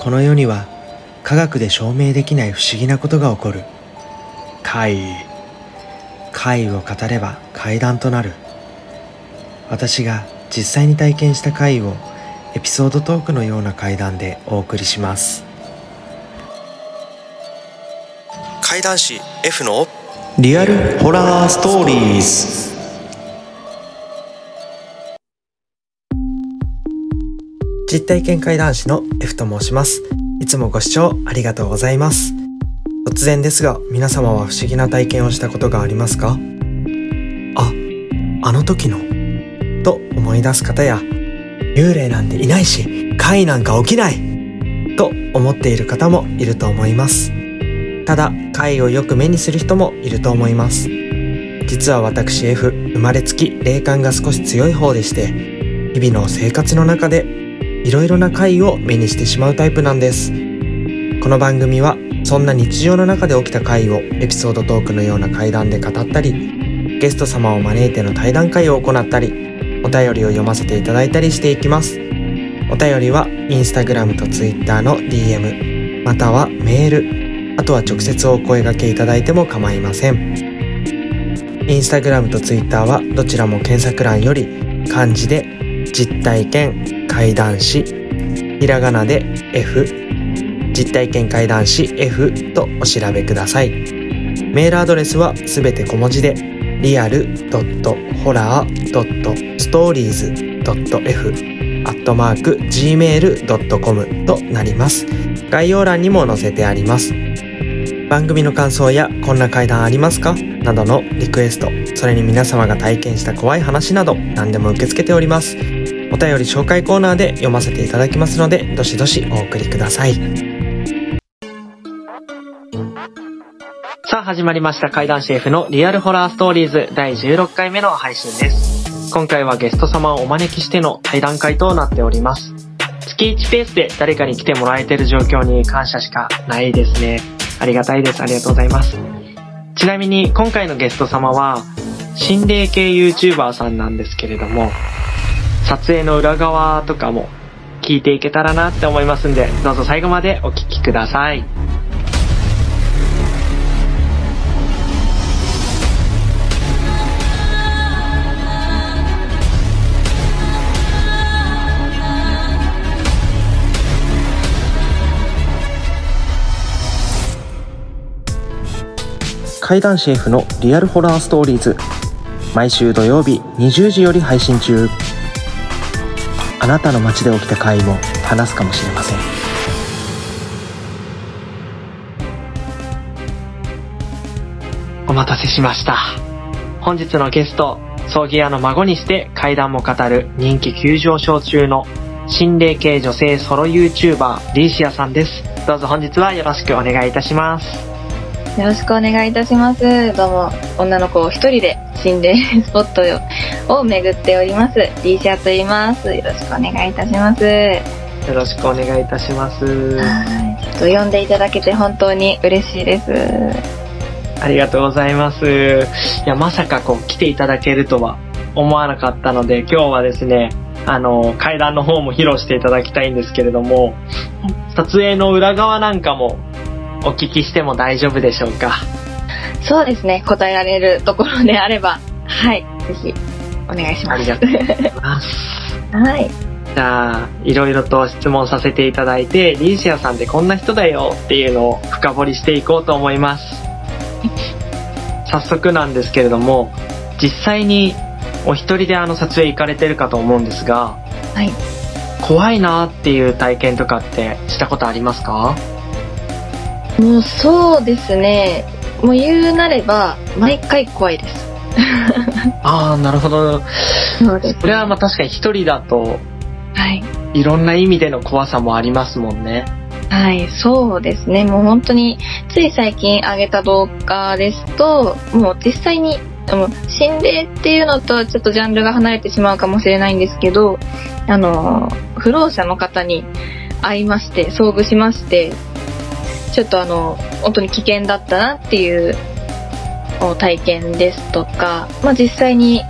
この世には科学で証明できない不思議なことが起こる。怪異。怪異を語れば怪談となる。私が実際に体験した怪異をエピソードトークのような怪談でお送りします。怪談師 F のリアルホラーストーリーズ実体験怪談師の F と申します。いつもご視聴ありがとうございます。突然ですが皆様は不思議な体験をしたことがありますか？ああの時の？と思い出す方や幽霊なんていないし怪なんか起きない！と思っている方もいると思います。ただ怪をよく目にする人もいると思います。実は私 F 生まれつき霊感が少し強い方でして日々の生活の中でいろいろな怪を目にしてしまうタイプなんです。この番組はそんな日常の中で起きた怪をエピソードトークのような怪談で語ったりゲスト様を招いての対談会を行ったりお便りを読ませていただいたりしていきます。お便りはインスタグラムとツイッターの DM またはメールあとは直接お声掛けいただいても構いません。インスタグラムとツイッターはどちらも検索欄より漢字で実体験。怪談師。ひらがなで F 実体験怪談師 F とお調べください。メールアドレスはすべて小文字でリアル .horror.stories.f アットマーク gmail.com となります。概要欄にも載せてあります。番組の感想やこんな怪談ありますか？などのリクエストそれに皆様が体験した怖い話など何でも受け付けております。お便り紹介コーナーで読ませていただきますのでどしどしお送りください。さあ始まりました。怪談シェフのリアルホラーストーリーズ。第16回目の配信です。今回はゲスト様をお招きしての対談会となっております。月1ペースで誰かに来てもらえてる状況に感謝しかないですね。ありがたいです。ありがとうございます。ちなみに今回のゲスト様は心霊系 YouTuber さんなんですけれども撮影の裏側とかも聞いていけたらなって思いますんでどうぞ最後までお聞きください。怪談シェフのリアルホラーストーリーズ。毎週土曜日20時より配信中。あなたの街で起きた怪も話すかもしれません。お待たせしました。本日のゲスト葬儀屋の孫にして怪談も語る人気急上昇中の心霊系女性ソロ YouTuber リーシアさんです。どうぞ本日はよろしくお願いいたします。よろしくお願いいたします。どうも、女の子を一人で心霊スポットを巡っております。リーシャと言います。よろしくお願いいたします。よろしくお願いいたしますはい。ちょっと呼んでいただけて本当に嬉しいです。ありがとうございますいやまさかこう来ていただけるとは思わなかったので今日はですねあの階段の方も披露していただきたいんですけれども撮影の裏側なんかもお聞きしても大丈夫でしょうか？そうですね。答えられるところであれば、はい。ぜひ、お願いします。ありがとうございますはい。じゃあいろいろと質問させていただいてリーシアさんってこんな人だよっていうのを深掘りしていこうと思います早速なんですけれども実際にお一人であの撮影行かれてるかと思うんですがはい。怖いなっていう体験とかってしたことありますか？もうそうですね。もう言うなれば、毎回怖いです。ああなるほどそうです、これはまあ確かに一人だとはい。いろんな意味での怖さもありますもんねはい、そうですね。もう本当に、つい最近上げた動画ですと、もう実際に、あの心霊っていうのとはちょっとジャンルが離れてしまうかもしれないんですけど、あの、不老者の方に会いまして、遭遇しまして、ちょっとあの、本当に危険だったなっていうお体験ですとか、まあ実際に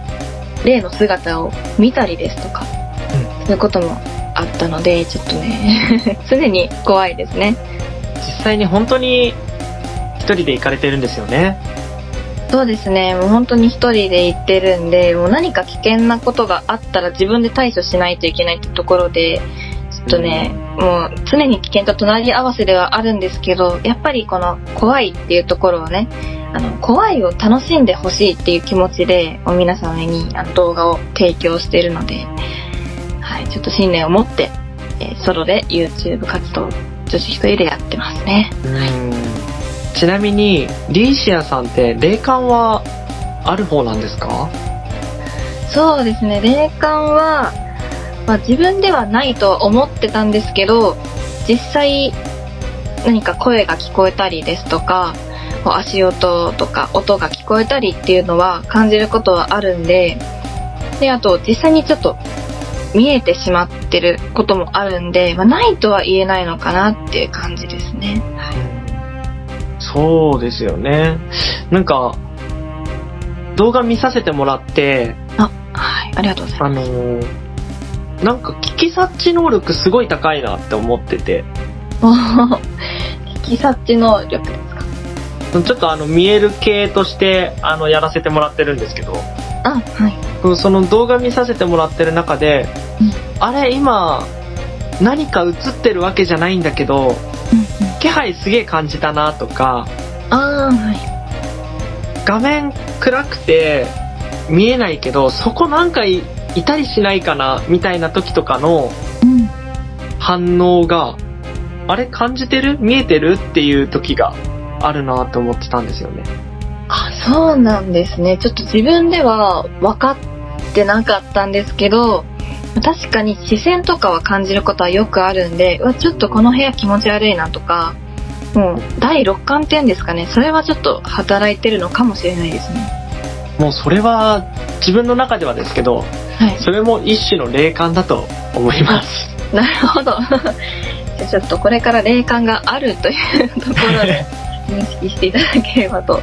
霊の姿を見たりですとか、そういうこともあったので、ちょっとね、常に怖いですね。実際に本当に一人で行かれてるんですよね？そうですね、もう本当に一人で行ってるんで、もう何か危険なことがあったら自分で対処しないといけないってところで、ちょっとね、もう常に危険と隣り合わせではあるんですけど、やっぱりこの怖いっていうところをね、あの、怖いを楽しんでほしいっていう気持ちで、皆様にあの動画を提供しているので、はい、ちょっと信念を持って、えーソロで YouTube 活動、女子一人でやってますね。うん。ちなみに、リーシアさんって霊感はある方なんですか？そうですね、霊感は、まあ、自分ではないとは思ってたんですけど、実際何か声が聞こえたりですとか、足音とか音が聞こえたりっていうのは感じることはあるんで、で、あと実際にちょっと見えてしまってることもあるんで、まあ、ないとは言えないのかなっていう感じですね。そうですよね。なんか、動画見させてもらって、あ、はい、ありがとうございまあのーなんか聞き察知能力すごい高いなって思ってて、す。聞き察知能力ですか？ちょっとあの見える系としてあのやらせてもらってるんですけど、あ、はい。その動画見させてもらってる中で、うんあれ今何か映ってるわけじゃないんだけど、うんうん気配すげえ感じたなとか、あー、はい。画面暗くて見えないけど、そこなんかいいたりしないかなみたいな時とかのうん。反応が、あれ感じてる見えてるっていう時があるなと思ってたんですよね。あ、そうなんですね。ちょっと自分では分かってなかったんですけど、確かに視線とかは感じることはよくあるんで、うわ、ちょっとこの部屋気持ち悪いなとか、もう第六感っていうんですかね、それはちょっと働いてるのかもしれないですね。もうそれは自分の中ではですけど、はい。それも一種の霊感だと思います。なるほど。じゃあちょっとこれから霊感があるというところで 認識していただければと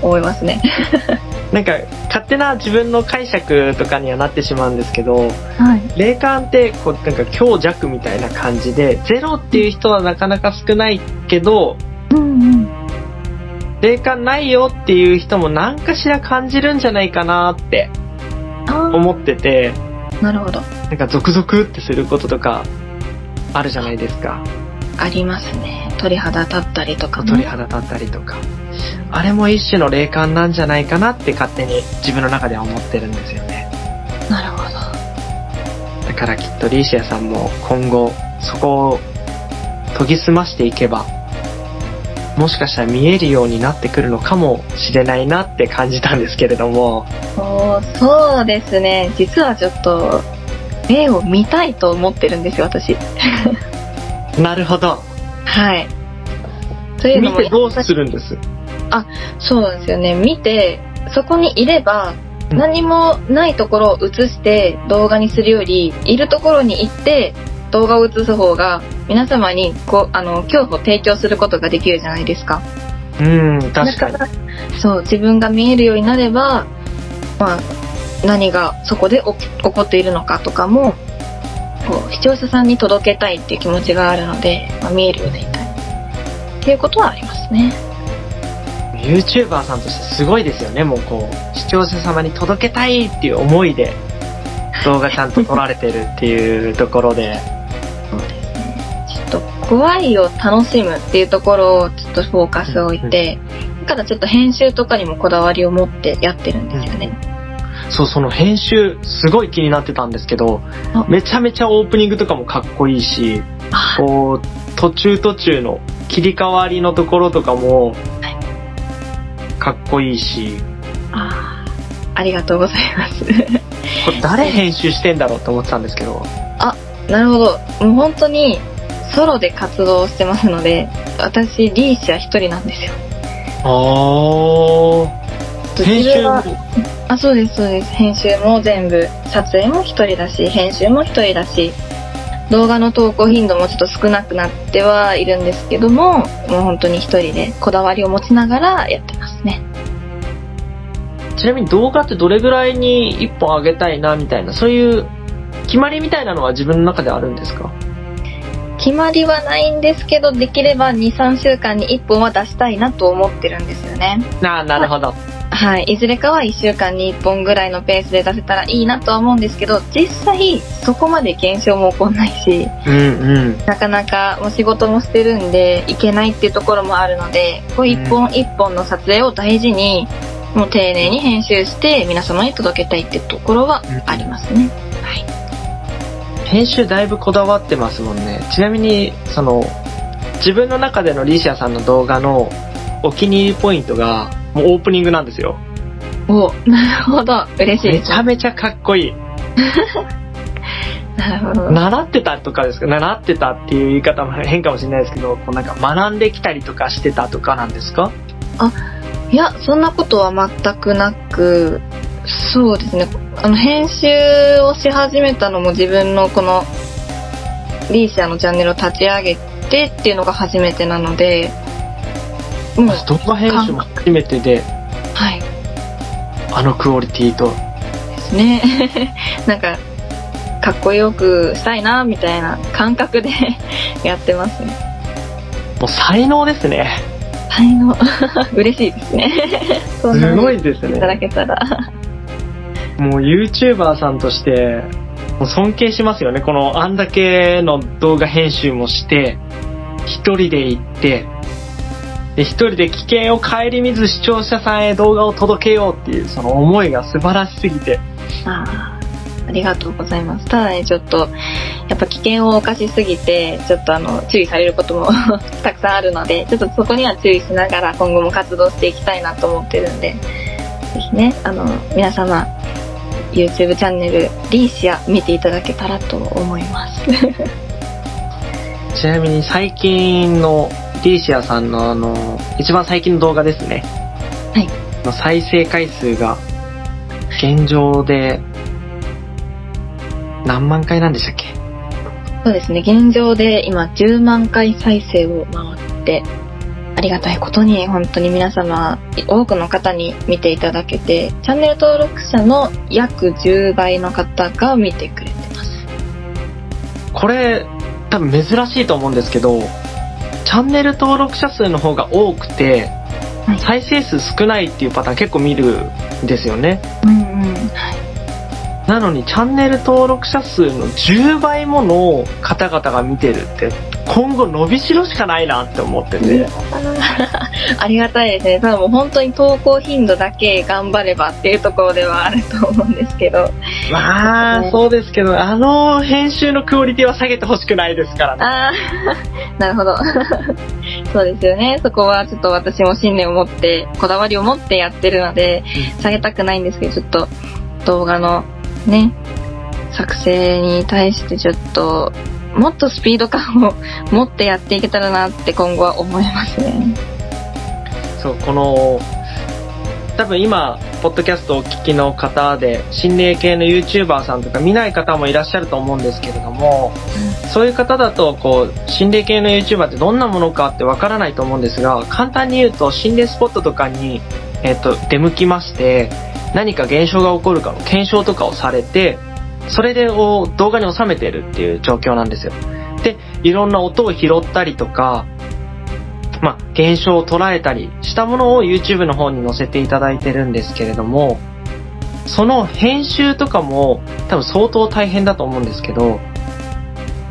思いますね。なんか勝手な自分の解釈とかにはなってしまうんですけど、はい。霊感ってこうなんか強弱みたいな感じで、ゼロっていう人はなかなか少ないけど、うんうん。霊感ないよっていう人も何かしら感じるんじゃないかなってあ思ってて、ーなるほど。なんかゾクゾクってすることとかあるじゃないですか。ありますね。鳥肌立ったりとかも。鳥肌立ったりとか。あれも一種の霊感なんじゃないかなって勝手に自分の中では思ってるんですよね。なるほど。だからきっとリーシアさんも今後そこを研ぎ澄ましていけば、もしかしたら見えるようになってくるのかもしれないなって感じたんですけれども、そうですね。実はちょっと、霊を見たいと思ってるんですよ、私。なるほど。はい。というのも、見てどうするんです？そうなんですよね。見て、そこにいれば、うん何もないところを映して動画にするより、いるところに行って動画を映す方が、皆様にこう、あの、恐怖を提供することができるじゃないですか。うん、確かにそう自分が見えるようになれば、まあ、何がそこで起こっているのかとかもこう視聴者さんに届けたいっていう気持ちがあるので、まあ、見えるようになりたいっていうことはありますね YouTuber さんとしてすごいですよね。もうこう、視聴者様に届けたいっていう思いで動画ちゃんと撮られてるっていうところで、怖いを楽しむっていうところをちょっとフォーカスを置いて、だからちょっと編集とかにもこだわりを持ってやってるんですよね、そう、その編集、すごい気になってたんですけどあ、めちゃめちゃオープニングとかもかっこいいし、あ。こう、途中途中の切り替わりのところとかも、かっこいいし、あありがとうございます。これ誰編集してんだろうって思ってたんですけど、なるほど。もう本当にソロで活動してますので、私、リーシャ一人なんですよ。あー、編集もあ、そうです、そうです。編集も全部、撮影も一人だし、編集も一人だし、動画の投稿頻度もちょっと少なくなってはいるんですけども、もう本当に一人でこだわりを持ちながらやってますね。ちなみに動画ってどれぐらいに1本上げたいなみたいな、そういう決決まりみたいなのは自分の中であるんですか？決まりはないんですけど、できれば2、3週間に1本は出したいなと思ってるんですよね。ああ、なるほど。はい。いずれかは1週間に1本ぐらいのペースで出せたらいいなとは思うんですけど、実際そこまで検証も起こんないし、うんうん。なかなかもう仕事もしてるんで、いけないっていうところもあるので、こう一本一本の撮影を大事に、もう丁寧に編集して皆様に届けたいってところはありますね。はい。編集だいぶこだわってますもんね。ちなみに、その、自分の中でのリシアさんの動画のお気に入りポイントが、もうオープニングなんですよ。お、なるほど。嬉しい。めちゃめちゃかっこいい。なるほど。習ってたとかですか？習ってたっていう言い方も変かもしれないですけど、こうなんか学んできたりとかしてたとかなんですか？いや、そんなことは全くなく、そうですね。あの、編集をし始めたのも自分のこの、リーシャのチャンネルを立ち上げてっていうのが初めてなので、もう、動画編集も初めてで、はい。あのクオリティと。ですね。なんか、かっこよくしたいな、みたいな感覚で やってますね。もう才能ですね。才能、嬉しいですね。そんなすごいですいただね。けたら。もう YouTuber さんとして、もう尊敬しますよね。このあんだけの動画編集もして、一人で行って、で、一人で危険を顧みず視聴者さんへ動画を届けようっていうその思いが素晴らしすぎて、ああ、ありがとうございます。ただね、ちょっと、やっぱ危険を冒しすぎて、ちょっとあの、注意されることも たくさんあるので、ちょっとそこには注意しながら今後も活動していきたいなと思ってるんで、ぜひね、あの、皆様、YouTube チャンネル、リーシア見ていただけたらと思います。ちなみに最近のリーシアさんのあの、一番最近の動画ですね。はい。の再生回数が、現状で、何万回なんでしたっけ？そうですね、現状で今10万回再生を回って、ありがたいことに本当に皆様、多くの方に見ていただけて、チャンネル登録者の約10倍の方が見てくれてます。これ、多分珍しいと思うんですけど、チャンネル登録者数の方が多くて、はい再生数少ないっていうパターン結構見るんですよね。うんうん。はい。なのにチャンネル登録者数の10倍もの方々が見てるって、今後伸びしろしかないなって思ってて。ありがたいですね。ただもう本当に投稿頻度だけ頑張ればっていうところではあると思うんですけど。まあ、そうですけど、あの編集のクオリティは下げてほしくないですからね。ああ、なるほど。そうですよね。そこはちょっと私も信念を持って、こだわりを持ってやってるので、下げたくないんですけど、ちょっと動画のね、作成に対してちょっと、もっとスピード感を 持ってやっていけたらなって今後は思いますね。そう、この、多分今、ポッドキャストをお聞きの方で、心霊系の YouTuber さんとか見ない方もいらっしゃると思うんですけれども、そういう方だと、こう、心霊系の YouTuber ってどんなものかってわからないと思うんですが、簡単に言うと、心霊スポットとかに、えっ、と、出向きまして、何か現象が起こるかの検証とかをされて、それでを動画に収めてるっていう状況なんですよ。で、いろんな音を拾ったりとか、まあ、現象を捉えたりしたものを YouTube の方に載せていただいてるんですけれども、その編集とかも多分相当大変だと思うんですけど、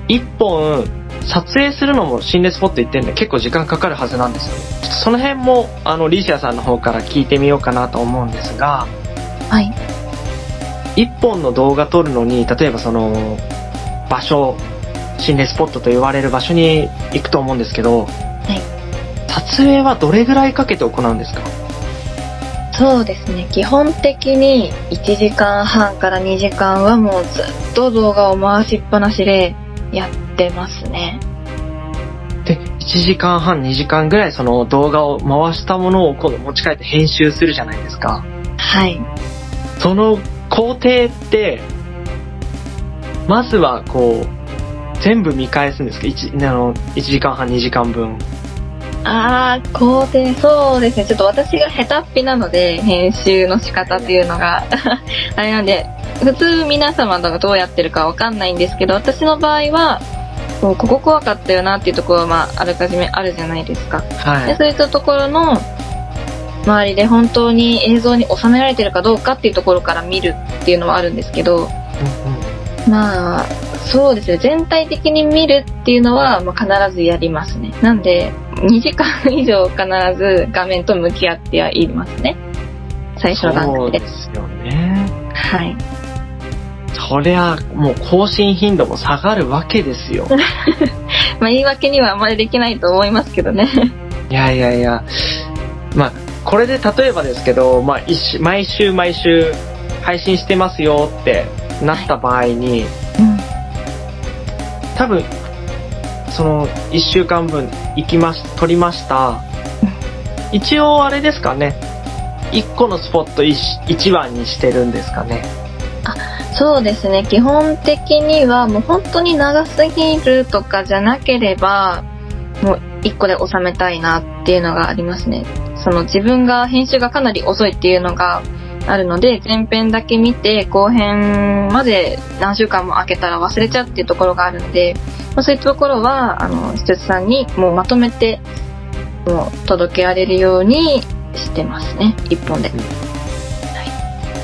一本撮影するのも心霊スポット行ってるんで結構時間かかるはずなんですよね。ちょっとその辺もあのリシアさんの方から聞いてみようかなと思うんですが、はい。一本の動画撮るのに、例えばその場所、心霊スポットと言われる場所に行くと思うんですけど、撮影はどれぐらいかけて行うんですか？そうですね。基本的に1時間半から2時間はもうずっと動画を回しっぱなしでやってますね。で、1時間半、2時間ぐらいその動画を回したものを今度持ち帰って編集するじゃないですか。はい。その工程って、まずはこう、全部見返すんですか？1, あの1時間半、2時間分。あー、工程、そうですね。ちょっと私が下手っぴなので、編集の仕方っていうのが、あれなんで、普通皆様がどうやってるかわかんないんですけど私の場合はここ怖かったよなっていうところは、まあ、あらかじめあるじゃないですか。はい。でそういったところの周りで本当に映像に収められてるかどうかっていうところから見るっていうのはあるんですけどうんうんまあそうですね。全体的に見るっていうのは、まあ、必ずやりますね。なんで2時間以上必ず画面と向き合ってはいますね。最初の段そう階でですよね。はい。そりゃ、もう更新頻度も下がるわけですよ。まあ言い訳にはあまりできないと思いますけどね。いやいやいや、まあ、これで例えばですけど、まあ、毎週毎週配信してますよってなった場合に、うん多分、その、一週間分行きまし、撮りました。一応あれですかね。一個のスポット一一番にしてるんですかね。そうですね基本的にはもう本当に長すぎるとかじゃなければもう1個で収めたいなっていうのがありますね。その自分が編集がかなり遅いっていうのがあるので前編だけ見て後編まで何週間も空けたら忘れちゃうっていうところがあるので、まあ、そういうところはあの施設さんにもうまとめてもう届けられるようにしてますね。1本で。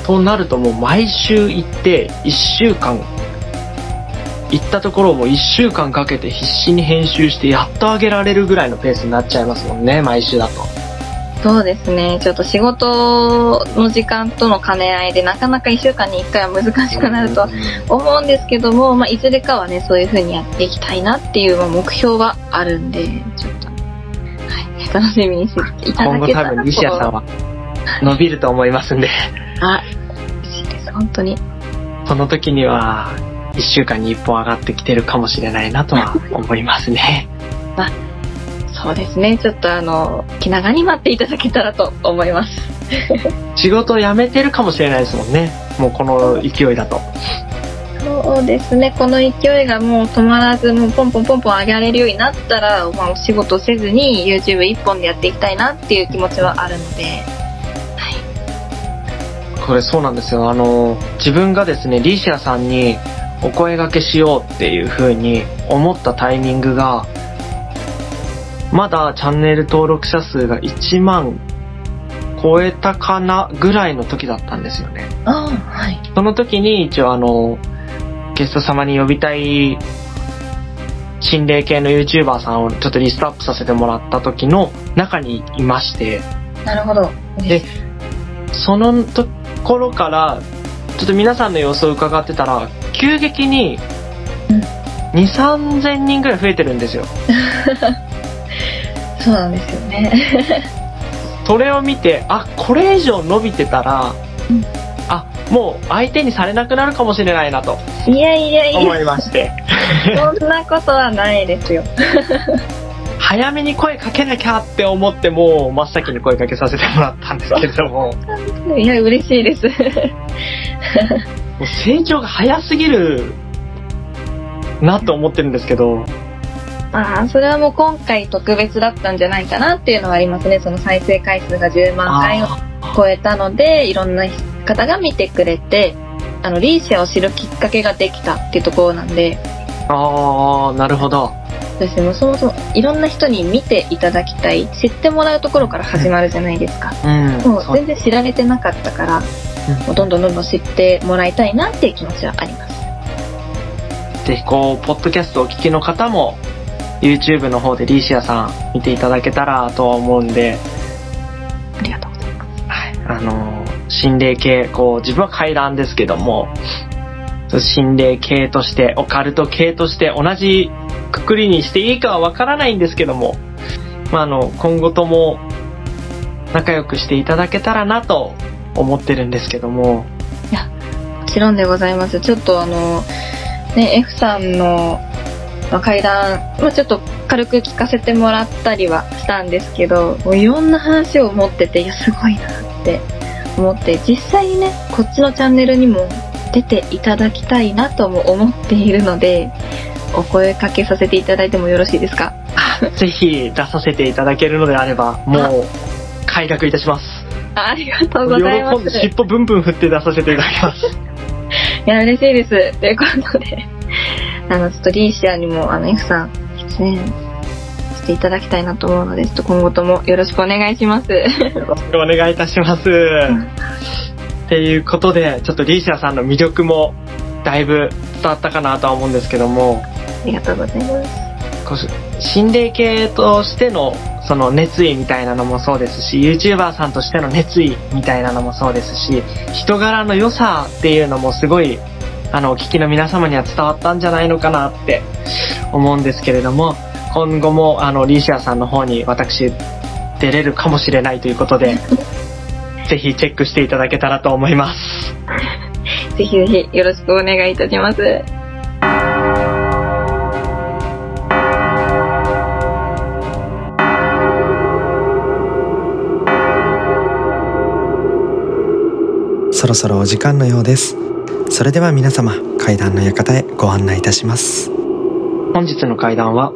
となるともう毎週行って一週間行ったところをもう一週間かけて必死に編集してやっと上げられるぐらいのペースになっちゃいますもんね毎週だとそうですね。ちょっと仕事の時間との兼ね合いでなかなか1週間に1回は難しくなるとは思うんですけども、まあ、いずれかはね、そういう風にやっていきたいなっていうまあ目標はあるんで、ちょっと、はい、楽しみにしていた今後だけたら多分西谷さんは伸びると思いますんであ、嬉しいです、本当に。その時には一週間に一本上がってきてるかもしれないなとは 思いますねそうですね。ちょっとあの、気長に待っていただけたらと思います。仕事を辞めてるかもしれないですもんねもうこの勢いだとそうですね。この勢いがもう止まらず、もうポンポンポンポン上げられるようになったら、まあお仕事せずに YouTube 一本でやっていきたいなっていう気持ちはあるので、はい。これそうなんですよ。あの、自分がですね、リーシアさんにお声掛けしようっていう風に思ったタイミングが、まだチャンネル登録者数が1万超えたかなぐらいの時だったんですよね。ああ、はい。その時に一応あの、ゲスト様に呼びたい心霊系の YouTuber さんをちょっとリストアップさせてもらった時の中にいまして、なるほど。でそのところから、ちょっと皆さんの様子を伺ってたら、急激にうん、2、3000人ぐらい増えてるんですよ。そうなんですよね。それを見て、あ、これ以上伸びてたら、うんあ、もう相手にされなくなるかもしれないなといやいやい思いや、まして、そんなことはないですよ。早めに声かけなきゃって思って、もう真っ先に声かけさせてもらったんですけれども、もいや、嬉しいです。う成長が早すぎるなと思ってるんですけど、まあ、それはもう今回特別だったんじゃないかなっていうのはありますね。その再生回数が10万回をあ超えたので、いろんな方が見てくれて、あの、リーシアを知るきっかけができたっていうところなんで、あー、なるほど。そうですね、もうそもそもいろんな人に見ていただきたい、知ってもらうところから始まるじゃないですか。うん。もう全然知られてなかったから、もうどんどんどんどん知ってもらいたいなっていう気持ちはあります。ぜひこう、ポッドキャストをお聞きの方も、YouTube の方でリーシアさん見ていただけたらとは思うんで、ありがとうございます。はい、あの、心霊系、こう、自分は階段ですけども、心霊系として、オカルト系として同じくくりにしていいかはわからないんですけども、まあ、あの、今後とも仲良くしていただけたらなと思ってるんですけども、もちろんでございます。ちょっとあの、ね、F さんの、まあ、階段、まあ、ちょっと軽く聞かせてもらったりはしたんですけど、もういろんな話を持ってて、いや、すごいなって思って、実際にね、こっちのチャンネルにも出ていただきたいなとも思っているので、お声かけさせていただいてもよろしいですか？ぜひ出させていただけるのであれば、もう、快諾いたします。あありがとうございます喜んで。尻尾ブンブン振って出させていただきます。いや、嬉しいです。ということで、あの、ちょっとリーシアにも、あの、F さん、出演していただきたいなと思うので、ちょっと今後ともよろしくお願いします。よろしくお願いいたします。っていうことで、ちょっとリーシアさんの魅力もだいぶ伝わったかなとは思うんですけども、ありがとうございます。心霊系としてのその熱意みたいなのもそうですし YouTuber さんとしての熱意みたいなのもそうですし人柄の良さっていうのもすごいあのお聞きの皆様には伝わったんじゃないのかなって思うんですけれども今後もあのリーシアさんの方に私出れるかもしれないということで ぜひチェックしていただけたらと思いますぜひぜひよろしくお願いいたします。そろそろお時間のようです。それでは皆様階段の館へご案内いたします。本日の会談は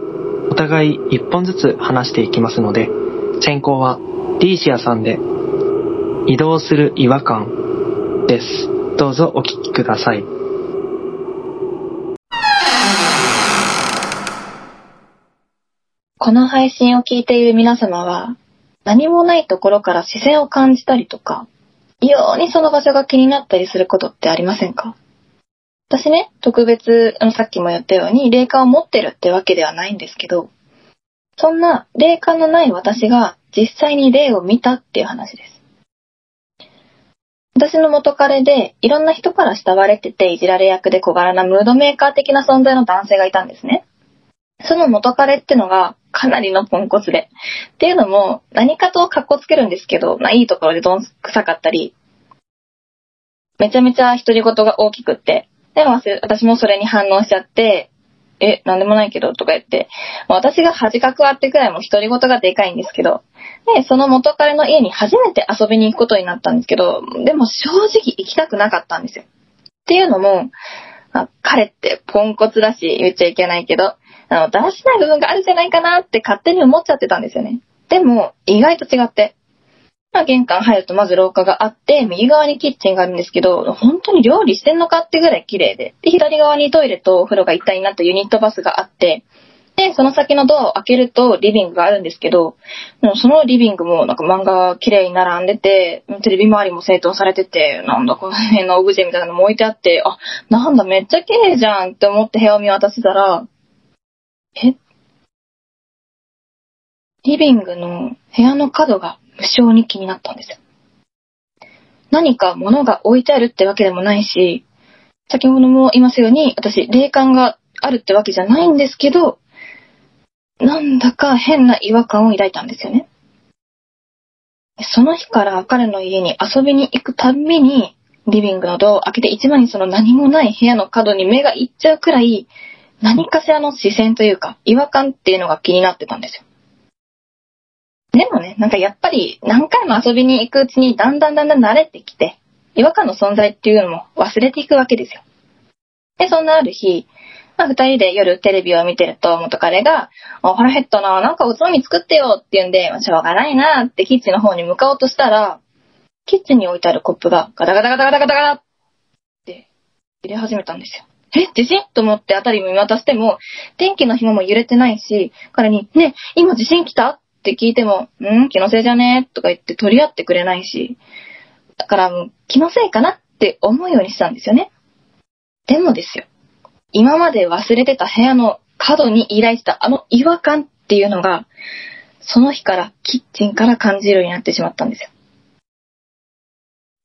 お互い一本ずつ話していきますので先行はリーシアさんで移動する違和感です。どうぞお聞きください。この配信を聞いている皆様は、何もないところから視線を感じたりとか、異様にその場所が気になったりすることってありませんか？私ね、特別、あのさっきも言ったように、霊感を持ってるってわけではないんですけど、そんな霊感のない私が実際に霊を見たっていう話です。私の元彼で、いろんな人から慕われてていじられ役で小柄なムードメーカー的な存在の男性がいたんですね。その元彼ってのがかなりのポンコツで。っていうのも、何かと格好つけるんですけど、まあいいところでどんくさかったり、めちゃめちゃ独り言が大きくって、でも私もそれに反応しちゃって、え、なんでもないけど、とか言って、私が恥かくあってくらいも独り言がでかいんですけど、で、その元彼の家に初めて遊びに行くことになったんですけど、でも正直行きたくなかったんですよ。っていうのも、まあ彼ってポンコツだし、言っちゃいけないけど、あの、だらしない部分があるじゃないかなって勝手に思っちゃってたんですよね。でも、意外と違って。まあ、玄関入るとまず廊下があって、右側にキッチンがあるんですけど、本当に料理してんのかってぐらい綺麗で。で、左側にトイレとお風呂が一体になったユニットバスがあって、で、その先のドアを開けるとリビングがあるんですけど、でもそのリビングもなんか漫画が綺麗に並んでて、テレビ周りも整頓されてて、なんだこの辺のオブジェみたいなのも置いてあって、あ、なんだめっちゃ綺麗じゃんって思って部屋を見渡してたら、え？リビングの部屋の角が無性に気になったんです。何か物が置いてあるってわけでもないし、先ほども言いますように、私、霊感があるってわけじゃないんですけど、なんだか変な違和感を抱いたんですよね。その日から彼の家に遊びに行くたびに、リビングのドアを開けて一番にその何もない部屋の角に目がいっちゃうくらい、何かしらの視線というか、違和感っていうのが気になってたんですよ。でもね、なんかやっぱり何回も遊びに行くうちにだんだんだんだん慣れてきて、違和感の存在っていうのも忘れていくわけですよ。で、そんなある日、まあ、二人で夜テレビを見てると元彼が、あ、腹減ったな、なんかおつまみ作ってよって言うんで、まあしょうがないなってキッチンの方に向かおうとしたら、キッチンに置いてあるコップがガタガタガタガタガタガタって入れ始めたんですよ。え地震と思ってあたり見渡しても、電気の紐も揺れてないし、彼に、ね、今地震来た？って聞いても、ん？気のせいじゃね？とか言って取り合ってくれないし、だからもう気のせいかな？って思うようにしたんですよね。でもですよ。今まで忘れてた部屋の角に依頼したあの違和感っていうのが、その日からキッチンから感じるようになってしまったんですよ。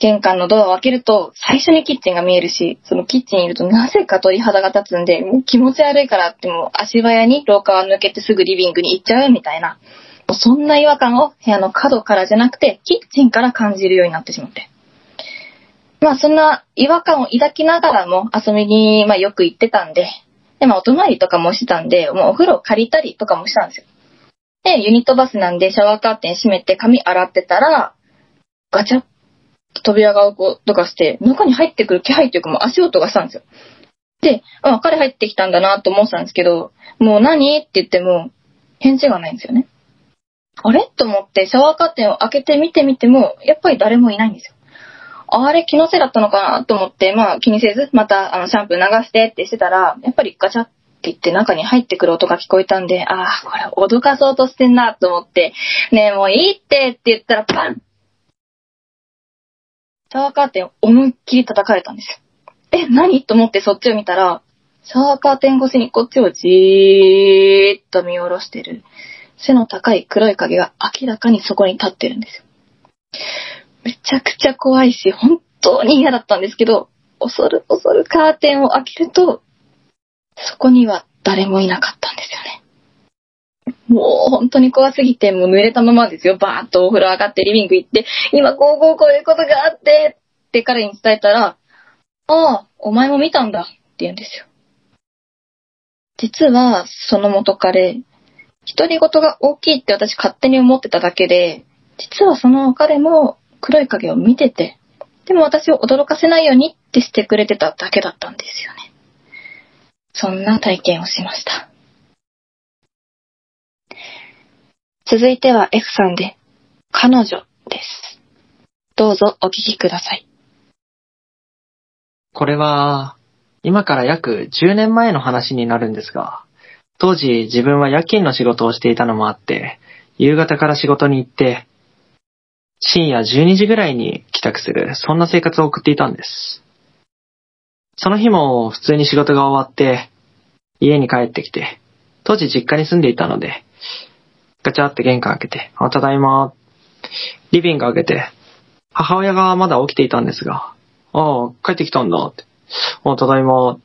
玄関のドアを開けると最初にキッチンが見えるし、そのキッチンにいるとなぜか鳥肌が立つんで、もう気持ち悪いからってもう足早に廊下を抜けてすぐリビングに行っちゃうみたいな、もうそんな違和感を部屋の角からじゃなくてキッチンから感じるようになってしまって。まあそんな違和感を抱きながらも遊びにまあよく行ってたんで、でまあお泊まりとかもしてたんで、もうお風呂借りたりとかもしたんですよ。で、ユニットバスなんでシャワーカーテン閉めて髪洗ってたら、ガチャッ扉が音がして、中に入ってくる気配というかもう足音がしたんですよ。で、あ、彼入ってきたんだなと思ってたんですけど、もう何って言っても、返事がないんですよね。あれ？と思ってシャワーカーテンを開けて見てみても、やっぱり誰もいないんですよ。あれ気のせいだったのかなと思って、まあ気にせず、またあのシャンプー流してってしてたら、やっぱりガチャって言って中に入ってくる音が聞こえたんで、ああ、これ脅かそうとしてんなと思って、ねえもういいってって言ったらバンシャワーカーテンを思いっきり叩かれたんですよ。え、何？と思ってそっちを見たら、シャワーカーテン越しにこっちをじーっと見下ろしてる、背の高い黒い影が明らかにそこに立ってるんですよ。めちゃくちゃ怖いし、本当に嫌だったんですけど、恐る恐るカーテンを開けると、そこには誰もいなかったんですよ。もう本当に怖すぎて、もう濡れたままですよ。バーッとお風呂上がってリビング行って、今こうこうこういうことがあって、って彼に伝えたら、ああ、お前も見たんだって言うんですよ。実は、その元彼、独り言が大きいって私勝手に思ってただけで、実はその彼も黒い影を見てて、でも私を驚かせないようにってしてくれてただけだったんですよね。そんな体験をしました。続いては F さんで、彼女です。どうぞお聞きください。これは、今から約10年前の話になるんですが、当時自分は夜勤の仕事をしていたのもあって、夕方から仕事に行って、深夜12時ぐらいに帰宅する、そんな生活を送っていたんです。その日も普通に仕事が終わって、家に帰ってきて、当時実家に住んでいたので、ガチャって玄関開けて、あ、ただいま。リビング開けて、母親がまだ起きていたんですが、ああ、帰ってきたんだって。あ、ただいま。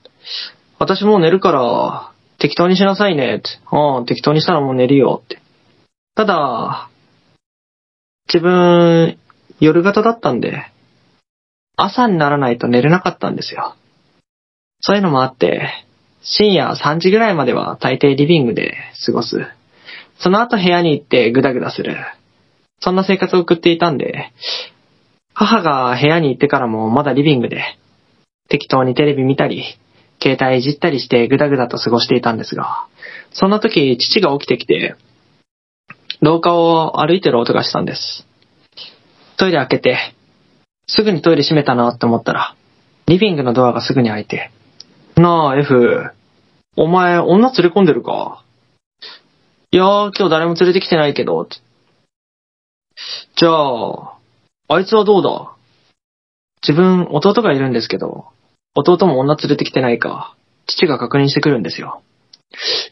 私もう寝るから、適当にしなさいね。ああ、適当にしたらもう寝るよって。ただ、自分、夜型だったんで、朝にならないと寝れなかったんですよ。そういうのもあって、深夜3時ぐらいまでは大抵リビングで過ごす。その後部屋に行ってグダグダする。そんな生活を送っていたんで、母が部屋に行ってからもまだリビングで適当にテレビ見たり、携帯いじったりしてグダグダと過ごしていたんですが、そんな時父が起きてきて、廊下を歩いてる音がしたんです。トイレ開けて、すぐにトイレ閉めたなって思ったら、リビングのドアがすぐに開いて、なあ、F、お前女連れ込んでるか？いやー、今日誰も連れてきてないけど、じゃあ、あいつはどうだ？自分、弟がいるんですけど、弟も女連れてきてないか、父が確認してくるんですよ。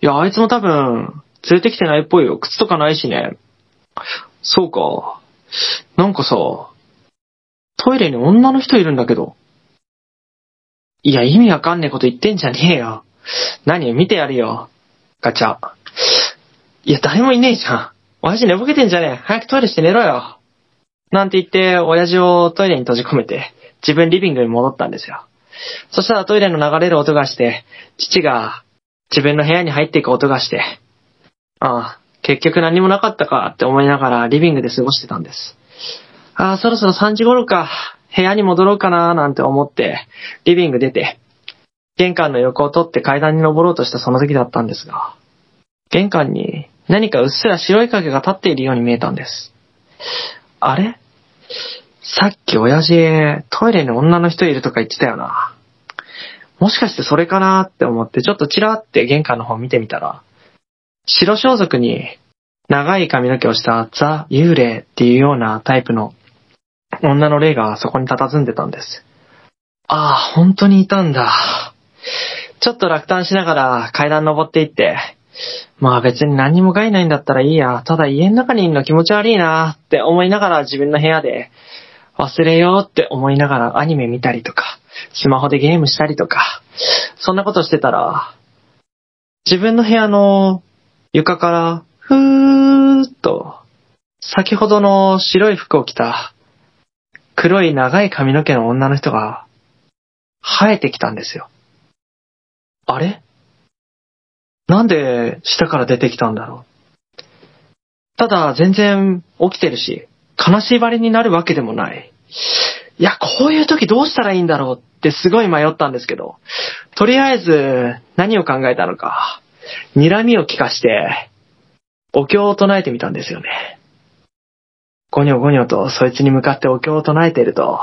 いや、あいつも多分、連れてきてないっぽいよ。靴とかないしね。そうか。なんかさ、トイレに女の人いるんだけど。いや、意味わかんねえこと言ってんじゃねえよ。何？見てやるよ。ガチャ。いや、誰もいねえじゃん。親父寝ぼけてんじゃねえ。早くトイレして寝ろよ。なんて言って、親父をトイレに閉じ込めて、自分リビングに戻ったんですよ。そしたらトイレの流れる音がして、父が自分の部屋に入っていく音がして、ああ、結局何もなかったかって思いながらリビングで過ごしてたんです。ああ、そろそろ3時頃か、部屋に戻ろうかななんて思って、リビング出て、玄関の横を取って階段に登ろうとしたその時だったんですが、玄関に何かうっすら白い影が立っているように見えたんです。あれ？さっき親父、トイレに女の人いるとか言ってたよな。もしかしてそれかなって思って、ちょっとチラって玄関の方見てみたら、白装束に長い髪の毛をしたザ・幽霊っていうようなタイプの女の霊がそこに佇んでたんです。ああ、本当にいたんだ。ちょっと落胆しながら階段登っていって、まあ別に何にも害ないんだったらいいや。ただ家の中にいるの気持ち悪いなって思いながら自分の部屋で忘れようって思いながらアニメ見たりとか、スマホでゲームしたりとか、そんなことしてたら、自分の部屋の床から、ふーっと、先ほどの白い服を着た黒い長い髪の毛の女の人が生えてきたんですよ。あれ？なんで下から出てきたんだろう。ただ全然起きてるし、悲しいばりになるわけでもない。いや、こういう時どうしたらいいんだろうってすごい迷ったんですけど、とりあえず何を考えたのか、睨みを聞かして、お経を唱えてみたんですよね。ゴニョゴニョとそいつに向かってお経を唱えていると、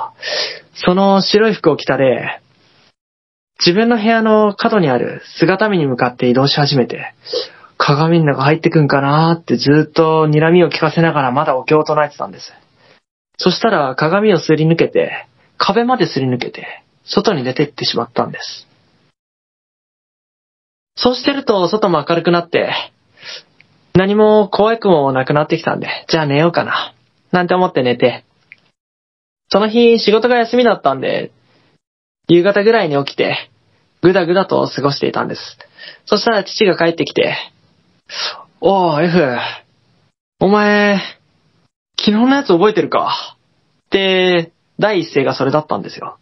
その白い服を着た霊、自分の部屋の角にある姿見に向かって移動し始めて、鏡の中入ってくんかなーってずーっと睨みを聞かせながらまだお経を唱えてたんです。そしたら鏡をすり抜けて、壁まですり抜けて、外に出て行ってしまったんです。そうしてると外も明るくなって、何も怖くもなくなってきたんで、じゃあ寝ようかな。なんて思って寝て。その日仕事が休みだったんで、夕方ぐらいに起きて、ぐだぐだと過ごしていたんです。そしたら父が帰ってきて、おー、F、お前、昨日のやつ覚えてるか？って、第一声がそれだったんですよ。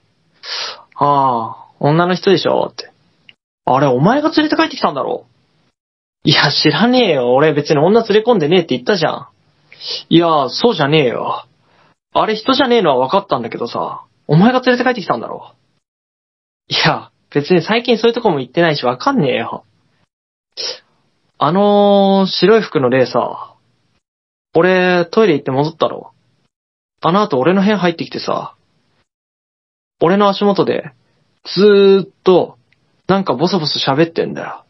ああ、女の人でしょって。あれ、お前が連れて帰ってきたんだろ？いや、知らねえよ。俺別に女連れ込んでねえって言ったじゃん。いや、そうじゃねえよ。あれ人じゃねえのは分かったんだけどさ、お前が連れて帰ってきたんだろ？いや、別に最近そういうとこも行ってないし分かんねえよ。あのー、白い服の霊さ、俺トイレ行って戻ったろ。あの後俺の部屋入ってきてさ、俺の足元で、ずーっと、なんかボソボソ喋ってんだよ。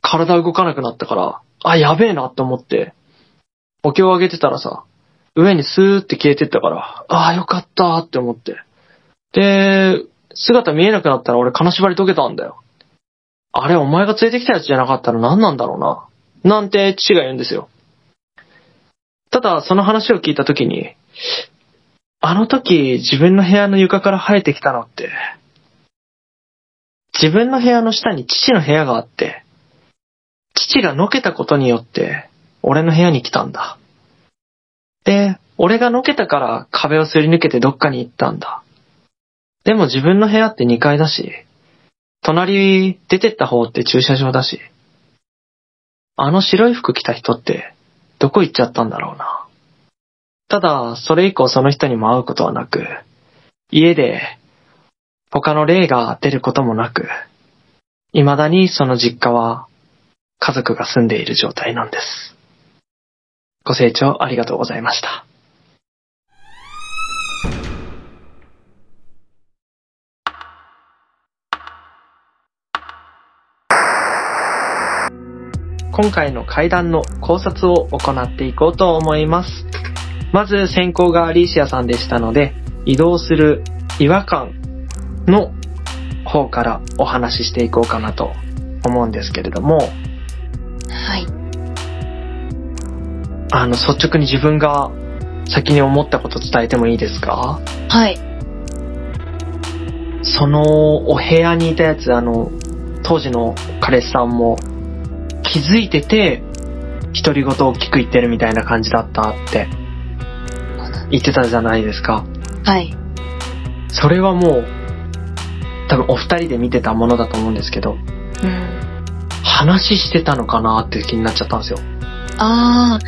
体動かなくなったから、あ、やべえなって思って、お経をあげてたらさ、上にスーって消えてったから、ああ、よかったって思って。で、姿見えなくなったら俺金縛り解けたんだよ。あれ、お前が連れてきたやつじゃなかったら何なんだろうな。なんて父が言うんですよ。ただ、その話を聞いたときに、あの時自分の部屋の床から生えてきたのって、自分の部屋の下に父の部屋があって、父がのけたことによって、俺の部屋に来たんだ。で、俺がのけたから壁をすり抜けてどっかに行ったんだ。でも自分の部屋って2階だし、隣出てった方って駐車場だし、あの白い服着た人ってどこ行っちゃったんだろうな。ただ、それ以降その人にも会うことはなく、家で他の霊が出ることもなく、未だにその実家は家族が住んでいる状態なんです。ご清聴ありがとうございました。今回の階段の考察を行っていこうと思います。まず先行がアリーシアさんでしたので、移動する違和感の方からお話ししていこうかなと思うんですけれども、はい。あの、率直に自分が先に思ったこと伝えてもいいですか？はい。そのお部屋にいたやつ、あの、当時の彼氏さんも気づいてて、独り言を大きく言ってるみたいな感じだったって言ってたじゃないですか。はい。それはもう、多分お二人で見てたものだと思うんですけど、うん。話してたのかなって気になっちゃったんですよ。あ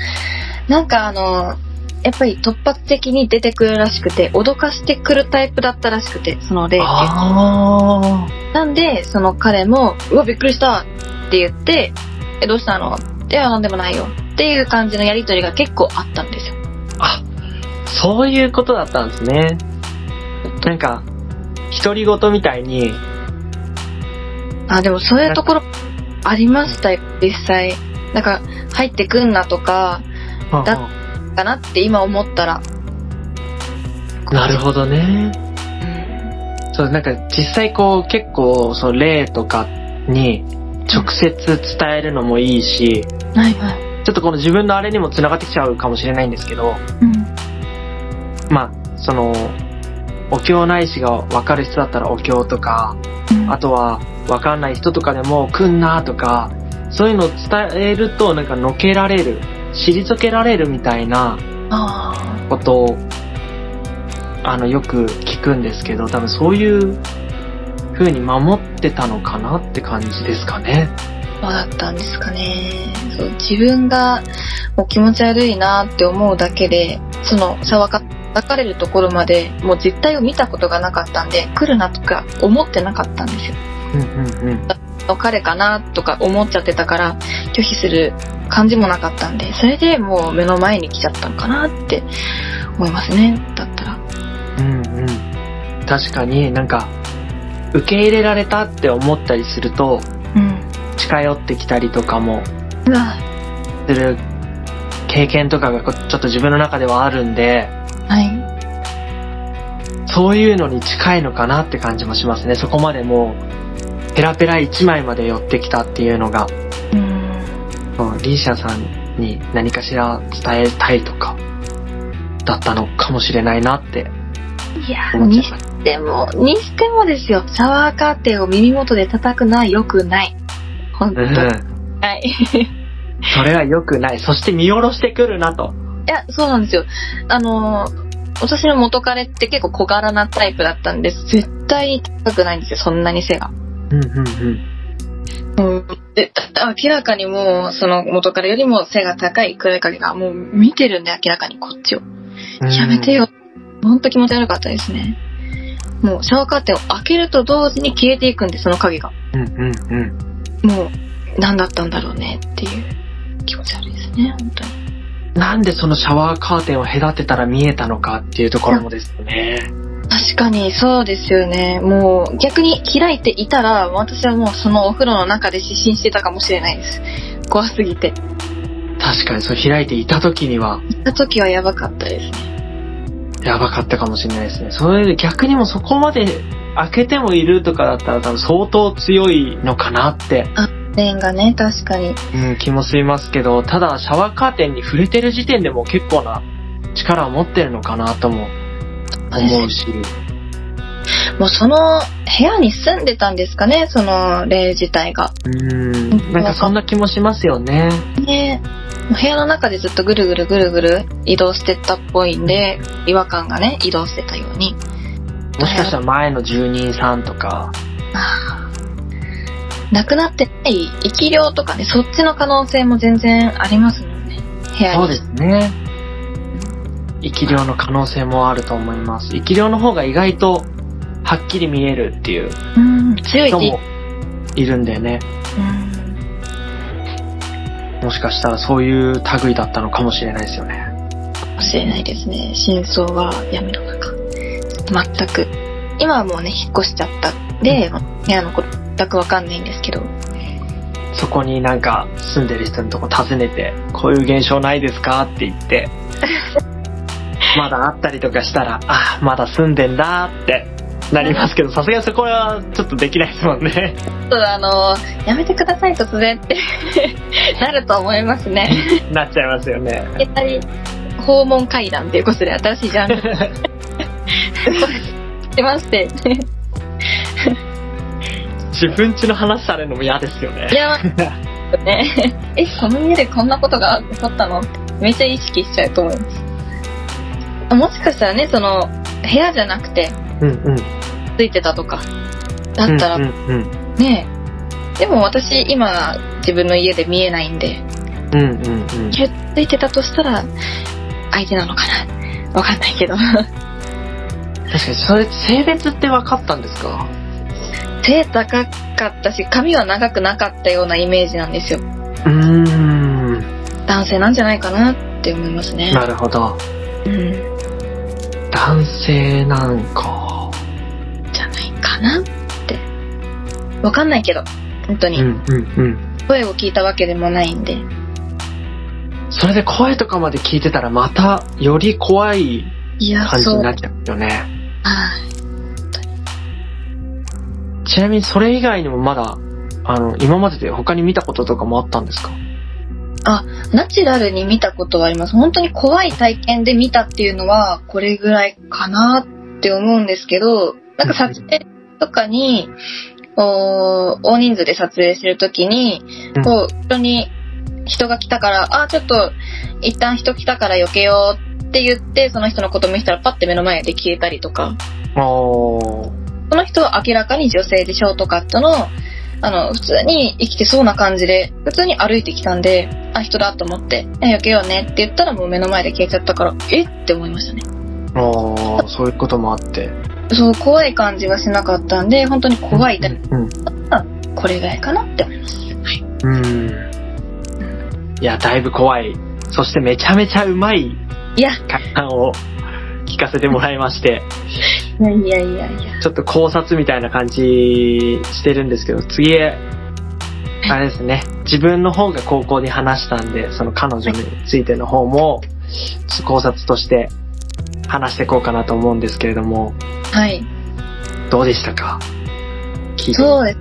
ー、なんかあの、やっぱり突発的に出てくるらしくて、脅かしてくるタイプだったらしくて、その霊って。あなんで、その彼も、うわ、びっくりしたって言って、え、どうしたの？いや、なんでもないよ。っていう感じのやりとりが結構あったんですよ。あ、そういうことだったんですね。なんか、独り言みたいに、あ、でもそういうところありましたよ、実際。なんか、入ってくんなとか、だかなって今思ったら。なるほどね。うん。そう、なんか実際こう結構、その例とかに直接伝えるのもいいし、はいはい。ちょっとこの自分のあれにも繋がってきちゃうかもしれないんですけど、うん。まあ、その、お経ないしがわかる人だったらお経とか、あとはわかんない人とかでも来んなとか、そういうのを伝えるとなんかのけられる、退けられるみたいなあことを、あの、よく聞くんですけど、多分そういう風に守ってたのかなって感じですかね。あ、そうだったんですかね。そう、自分がもう気持ち悪いなって思うだけで、その、さわか、抱かれるところまでもう実態を見たことがなかったんで、来るなとか思ってなかったんですよ。うんうんうん。の彼かなとか思っちゃってたから拒否する感じもなかったんでそれでもう目の前に来ちゃったのかなって思いますねだったらうんうん。確かになんか、受け入れられたって思ったりすると、うん。近寄ってきたりとかもする経験とかがちょっと自分の中ではあるんで、はい。そういうのに近いのかなって感じもしますね。そこまでもう、ペラペラ1枚まで寄ってきたっていうのが、うん。うんリーシャさんに何かしら伝えたいとか、だったのかもしれないなって思っちゃいました。てもにしてもですよシャワーカーテンを耳元で叩くのは良くない本当、うん。はい それは良くない。そして見下ろしてくるなと。いや、そうなんですよ。あのー私の元彼って結構小柄なタイプだったんです。絶対に高くないんですよ、そんなに背が。うんうんうん。もう、で、だ明らかにもう、その元彼よりも背が高い暗い影がもう見てるんで、明らかにこっちを。やめてよ。ほんと気持ち悪かったですね。もう、シャワーカーテンを開けると同時に消えていくんで、その影が。うんうんうん。もう、何だったんだろうねっていう気持ち悪いですね、本当に。なんでそのシャワーカーテンを隔てたら見えたのかっていうところもですよね。確かにそうですよね。もう逆に開いていたら私はもうそのお風呂の中で失神してたかもしれないです。怖すぎて。確かにそう開いていた時には行った時はやばかったですね。やばかったかもしれないですね。それで逆にもそこまで開けてもいるとかだったら多分相当強いのかなって、レンがね、確かに。うん、気もしますけど、ただシャワーカーテンに触れてる時点でもう結構な力を持ってるのかなとも思うし。もうその部屋に住んでたんですかね、その霊自体が。うん、なんかそんな気もしますよね。ね部屋の中でずっとぐるぐるぐるぐる移動してったっぽいんで、違和感がね、移動してたように。もしかしたら前の住人さんとか、あくなってない生き量とかね、そっちの可能性も全然ありますもんね。部屋に。そうですね。生き量の可能性もあると思います。生き量の方が意外とはっきり見えるっていううん、強い人もいるんでね。うんもしかしたらそういう類だったのかもしれないですよね。かもしれないですね。真相は闇の中。全く。今はもうね、引っ越しちゃったんで、部屋のこと全くわかんないんですけど。そこになんか住んでる人のとこ訪ねて、こういう現象ないですかって言って、まだあったりとかしたら、あ、まだ住んでんだってなりますけど、さすがにそこはちょっとできないですもんね。ちょっとあの、やめてください突然って なると思いますね。なっちゃいますよね。やっぱり、訪問会談っていうことで新しいジャンルしてまして。自分家の話されるのも嫌ですよねい。や、ね、え、この家でこんなことが起こったの？ってめっちゃ意識しちゃうと思います。もしかしたらね、その、部屋じゃなくて、うんうん。ついてたとか、だったらうんうんね、でも私今自分の家で見えないんで、うん。うんうんついてたとしたら、相手なのかなわかんないけど。確かに、それ、性別って分かったんですか？背高かったし、髪は長くなかったようなイメージなんですよ。うーん。男性なんじゃないかなって思いますね。なるほど。うん。男性なんか。なって。わかんないけど、本当に。うんうんうん。声を聞いたわけでもないんで。それで声とかまで聞いてたらまたより怖い感じになっちゃうよね。い。ちなみにそれ以外にもまだ、あの、今までで他に見たこととかもあったんですか？ナチュラルに見たことはあります。本当に怖い体験で見たっていうのは、これぐらいかなって思うんですけど、なんか撮影とかに、お大人数で撮影するときに、うんこう、人に人が来たから、あ、ちょっと、一旦人来たから避けようって言って、その人のこと見せたらパッて目の前で消えたりとか。その人は明らかに女性でショートカットの、あの、普通に生きてそうな感じで、普通に歩いてきたんで、あ、人だと思って、え避けようねって言ったらもう目の前で消えちゃったから、え？って思いましたね。おー、そういうこともあって。そう、怖い感じはしなかったんで、本当に怖い体験うん。これぐらいかなって思います。はい。うん。いや、だいぶ怖い。そしてめちゃめちゃうまいいや、会談を聞かせてもらいまして、いやいやいやいや。ちょっと考察みたいな感じしてるんですけど、次へ、あれですね、自分の方が高校に話したんで、その彼女についての方も、考察として話していこうかなと思うんですけれども、はい。どうでしたか？そうで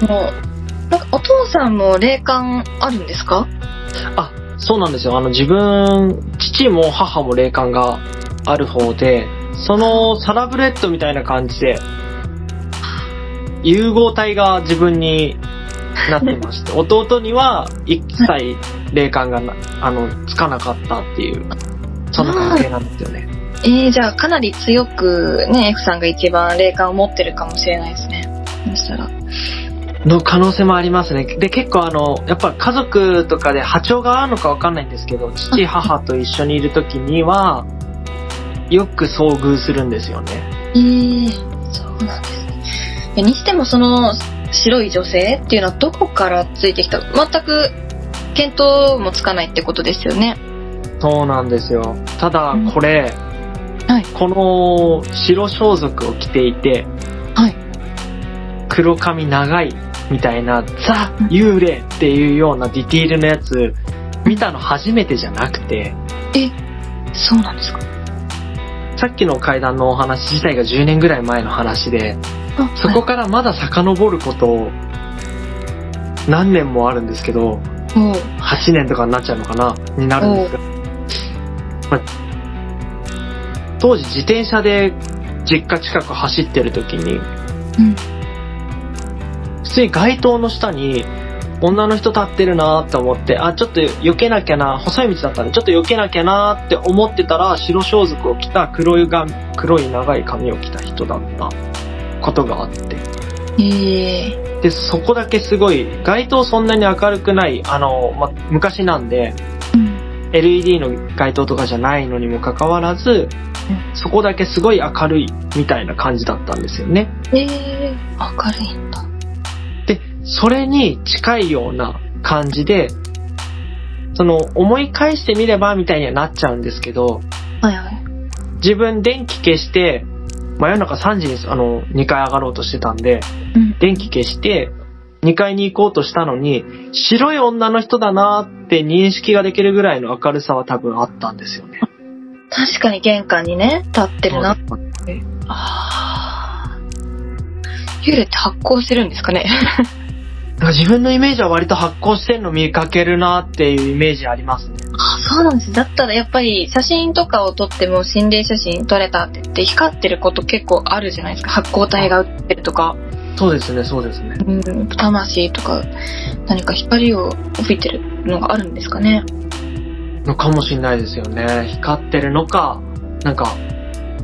す。もう、なんかお父さんも霊感あるんですか？あ、そうなんですよ。あの自分、父も母も霊感がある方で、そのサラブレッドみたいな感じで、融合体が自分になってまして、弟には一切霊感がな、あの、つかなかったっていう、そんな関係なんですよね。えー、じゃあかなり強くね、F さんが一番霊感を持ってるかもしれないですね。そしたら。の可能性もありますね。で、結構あの、やっぱ家族とかで波長が合うのかわかんないんですけど、父、母と一緒にいる時には、よく遭遇するんですよね。えー、そうなんですね。えにしてもその白い女性っていうのはどこからついてきた？全く見当もつかないってことですよね。そうなんですよ。ただうん、これ、はい。この白装束を着ていて、はい。黒髪長いみたいな、ザ・幽霊っていうようなディティールのやつ、見たの初めてじゃなくて、そうなんですか？さっきの階段のお話自体が10年ぐらい前の話で、あそこからまだ遡ること、何年もあるんですけど、はい、もう、8年とかになっちゃうのかなになるんですが、まあ当時自転車で実家近く走ってる時に、うん。普通に街灯の下に女の人立ってるなーって思って、あ、ちょっと避けなきゃな、細い道だったんで、ちょっと避けなきゃなーって思ってたら、白装束を着た黒いが黒い長い髪を着た人だったことがあって。えー、で、そこだけすごい、街灯そんなに明るくない、あの、ま、昔なんで、うん、LED の街灯とかじゃないのにもかかわらず、そこだけすごい明るいみたいな感じだったんですよね。えー、明るいんだ。で、それに近いような感じで、その思い返してみればみたいにはなっちゃうんですけど、はいはい。自分電気消して、真夜中3時にあの2階上がろうとしてたんで、うん。電気消して2階に行こうとしたのに、白い女の人だなーって認識ができるぐらいの明るさは多分あったんですよね。確かに玄関にね、立ってるな。あー幽霊って発光してるんですかねなんか自分のイメージは割と発光してるの見かけるなっていうイメージありますね。あ、そうなんです。だったらやっぱり写真とかを撮っても心霊写真撮れたって言って光ってること結構あるじゃないですか。発光体が映ってるとか、そうですね、そうですね。うん、魂とか何か光を帯びてるのがあるんですかね？のかもしれないですよね。光ってるのか、なんか、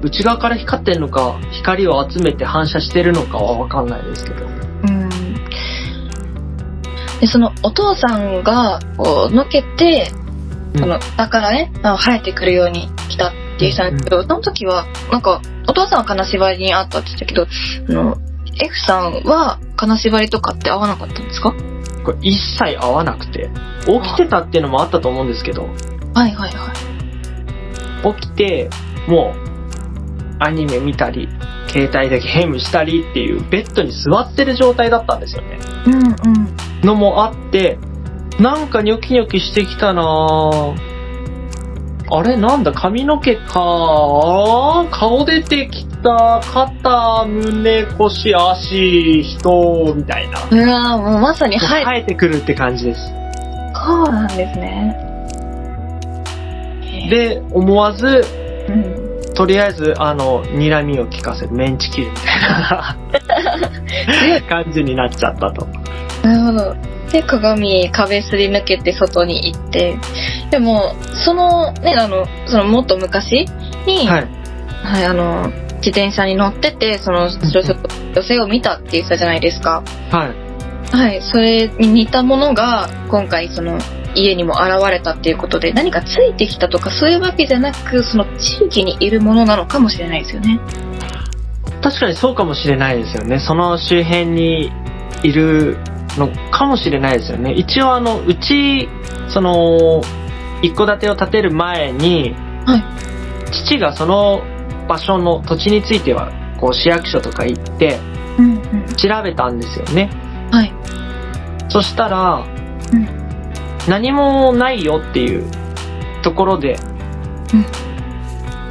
内側から光ってるのか、光を集めて反射してるのかはわかんないですけど。うん。で、そのお父さんがこうのけて、うんそのだからね、あの生えてくるように来たって言ってたんですけど、その時は、なんか、お父さんは金縛りにあったって言ってたけど、あの、F さんは金縛りとかって合わなかったんですか？これ一切合わなくて。起きてたっていうのもあったと思うんですけど、はいはいはい。起きて、もう、アニメ見たり、携帯でゲームしたりっていう、ベッドに座ってる状態だったんですよね。うんうん。のもあって、なんかニョキニョキしてきたな。あれ？なんだ？髪の毛かあ顔出てきた肩、胸、腰、足、人、みたいな。うわーもうまさに生え生えてくるって感じです。そうなんですね。で、思わず、うん、とりあえず、あの、睨みを効かせる、メンチ切るみたいな 感じになっちゃったと。なるほど。で、鏡、壁すり抜けて外に行って、でも、その、ね、あの、そのもっと昔に、ははい、い。あの、自転車に乗ってて、その女性を見たって言ってたじゃないですか。はい。はい、それに似たものが、今回その、家にも現れたっていうことで、何かついてきたとかそういうわけじゃなく、その地域にいるものなのかもしれないですよね。確かにそうかもしれないですよね。その周辺にいるのかもしれないですよね。一応あの、うち、その、一戸建てを建てる前に、はい父がその場所の土地については、こう市役所とか行ってうんうん。調べたんですよね。はい。そしたら、うん何もないよっていうところで、うん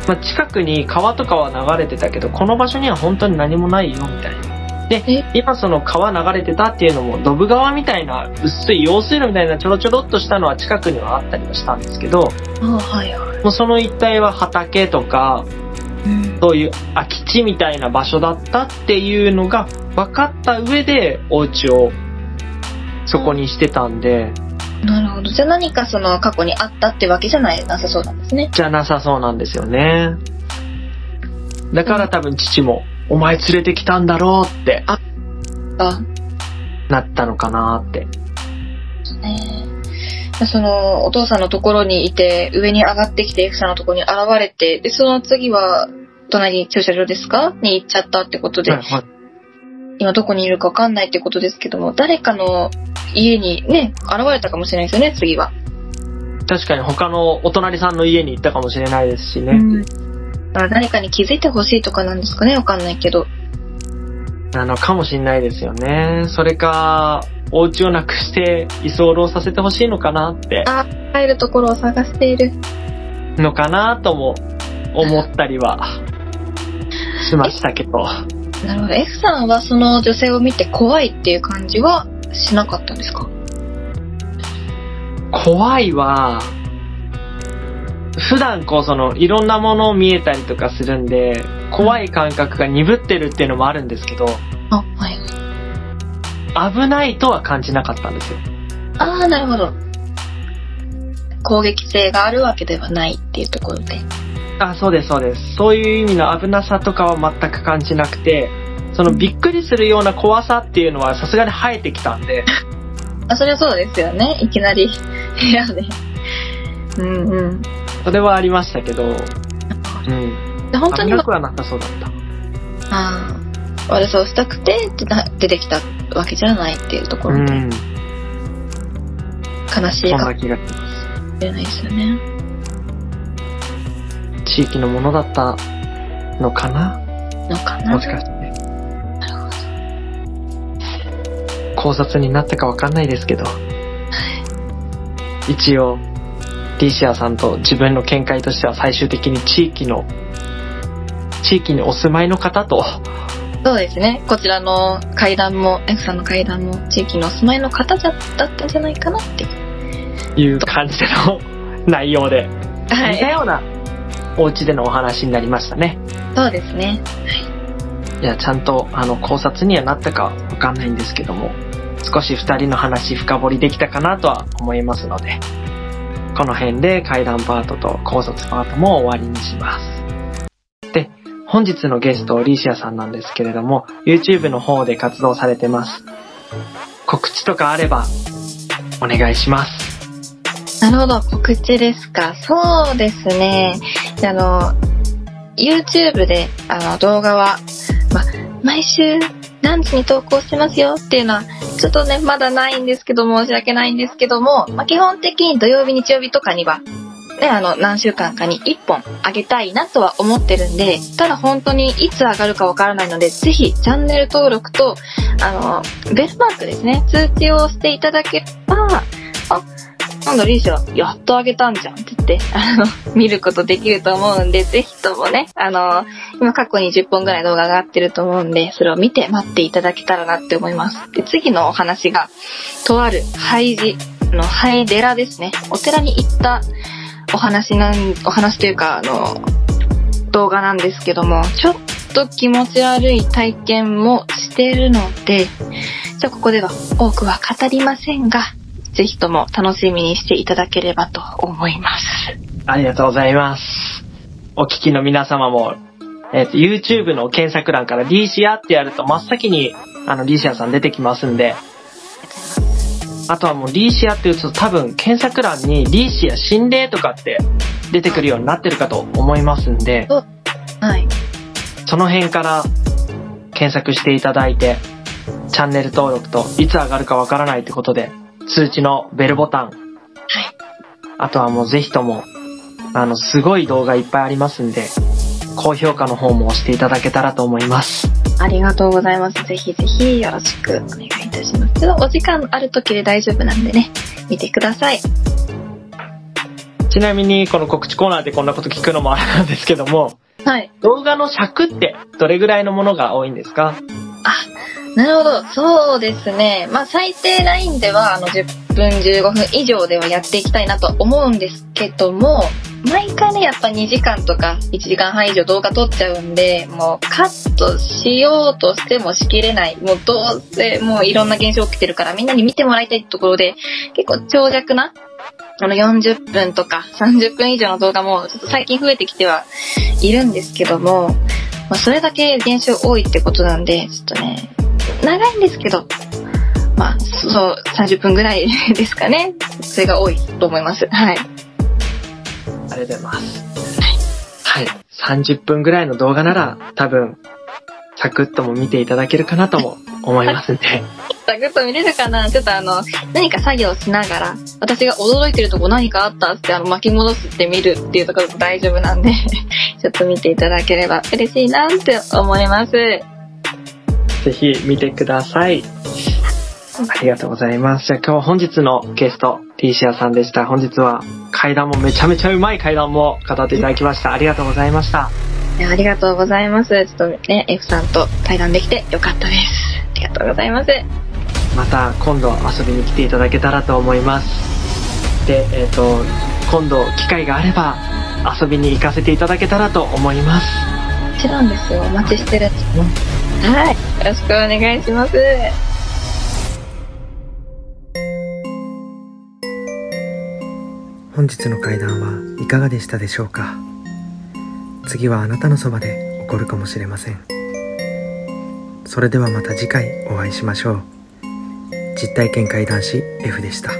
まあ、近くに川とかは流れてたけど、この場所には本当に何もないよみたいな。でえ、今その川流れてたっていうのも、ドブ川みたいな、薄い用水路みたいなちょろちょろっとしたのは近くにはあったりはしたんですけど、あはいはい。もうその一帯は畑とか、うん。そういう空き地みたいな場所だったっていうのが分かった上で、お家をそこにしてたんで、なるほど。じゃあ何かその過去にあったってわけじゃない、なさそうなんですね。じゃなさそうなんですよね。だから多分父も、お前連れてきたんだろうってあ、なったのかなって。ねその、お父さんのところにいて、上に上がってきて F さんのところに現れて、で、その次は、隣に駐車場ですか？に行っちゃったってことで、はいはい今どこにいるかわかんないってことですけども、誰かの家にね、現れたかもしれないですよね、次は。確かに他のお隣さんの家に行ったかもしれないですしね。うん。だから誰かに気づいてほしいとかなんですかね、わかんないけど。なのかもしれないですよね。それか、お家をなくして居候させてほしいのかなって、あ、帰るところを探している。のかなとも思ったりはしましたけど。なるほど。F さんはその女性を見て怖いっていう感じはしなかったんですか？怖いは、普段こうそのいろんなものを見えたりとかするんで、怖い感覚が鈍ってるっていうのもあるんですけど、あ、はい。危ないとは感じなかったんですよ。ああ、なるほど。攻撃性があるわけではないっていうところで。あ、そうですそうです。そういう意味の危なさとかは全く感じなくて、そのびっくりするような怖さっていうのはさすがに生えてきたんで、あ、それはそうですよね。いきなり部屋で。うんうん。それはありましたけど、うん。で本当に危なくはなさそうだった。ああ、悪さをしたくて出てきたわけじゃないっていうところで、うん。悲しいかも。しれないですよね。地域のものだったのかな？のかな？もしかして。考察になったかわかんないですけど、一応、リシアさんと自分の見解としては最終的に地域の、地域にお住まいの方と、そうですね。こちらの階段も、F さんの階段も地域のお住まいの方だったんじゃないかなっていう。感じでの内容で、は似たようなお家でのお話になりましたね。そうですね。いや、ちゃんと、あの、考察にはなったかわかんないんですけども、少し二人の話深掘りできたかなとは思いますので、この辺で階段パートと考察パートも終わりにします。で、本日のゲスト、リーシアさんなんですけれども、YouTube の方で活動されてます。告知とかあれば、お願いします。なるほど、告知ですか。そうですね。あの、YouTube であの動画は、ま、毎週何時に投稿してますよっていうのは、ちょっとね、まだないんですけど、申し訳ないんですけども、ま、基本的に土曜日、日曜日とかには、ね、あの、何週間かに1本あげたいなとは思ってるんで、ただ本当にいつ上がるかわからないので、ぜひチャンネル登録と、あの、ベルマークですね、通知をしていただければ、あ、なんだ、リーシャ、やっとあげたんじゃんって言って、あの、見ることできると思うんで、ぜひともね、あの、今過去に10本ぐらい動画が上がってると思うんで、それを見て待っていただけたらなって思います。で、次のお話が、とある廃寺の廃寺ですね。お寺に行ったお話なん、お話というか、あの、動画なんですけども、ちょっと気持ち悪い体験もしてるので、じゃあここでは多くは語りませんが、ぜひとも楽しみにしていただければと思います。ありがとうございます。お聞きの皆様も、えっ、と、YouTube の検索欄からリーシアってやると真っ先に、あの、リーシアさん出てきますんで、あとはもうリーシアって打つと多分検索欄にリーシア心霊とかって出てくるようになってるかと思いますんで、はい。その辺から検索していただいて、チャンネル登録といつ上がるかわからないってことで、通知のベルボタン。はい。あとはもうぜひとも、あの、すごい動画いっぱいありますんで、高評価の方も押していただけたらと思います。ありがとうございます。ぜひぜひよろしくお願いいたします。ちょっとお時間ある時で大丈夫なんでね、見てください。ちなみに、この告知コーナーでこんなこと聞くのもあれなんですけども、はい。動画の尺ってどれぐらいのものが多いんですか？あ、なるほど。そうですね。まあ、最低ラインでは、あの、10分、15分以上ではやっていきたいなと思うんですけども、毎回ね、やっぱ2時間とか1時間半以上動画撮っちゃうんで、もうカットしようとしてもしきれない。もうどうせもういろんな現象起きてるからみんなに見てもらいたいところで、結構長尺な、あの40分とか30分以上の動画もちょっと最近増えてきてはいるんですけども、まあそれだけ現象多いってことなんで、ちょっとね、長いんですけど、まあ、そう、30分ぐらい ですかね。それが多いと思います。はい。ありがとうございます。はい。はい。30分ぐらいの動画なら多分、サクッとも見ていただけるかなとも思いますんで。サクッと見れるかな？ちょっとあの、何か作業しながら、私が驚いてるとこ何かあったってあの巻き戻すって見るっていうところも大丈夫なんで ちょっと見ていただければ嬉しいなって思います。ぜひ見てください。ありがとうございます。じゃあ今日本日のゲスト、ティーシアさんでした。本日は階段もめちゃめちゃうまい階段も語っていただきました。ありがとうございました。ありがとうございます。ちょっとね、F さんと対談できてよかったです。ありがとうございます。また今度遊びに来ていただけたらと思います。で、えっ、ー、と、今度機会があれば遊びに行かせていただけたらと思います。もちろんですよ。お待ちしてるんですね。はい。よろしくお願いします。本日の会談はいかがでしたでしょうか？次はあなたのそばで起こるかもしれませんそれではまた次回お会いしましょう実体験会談師 F でした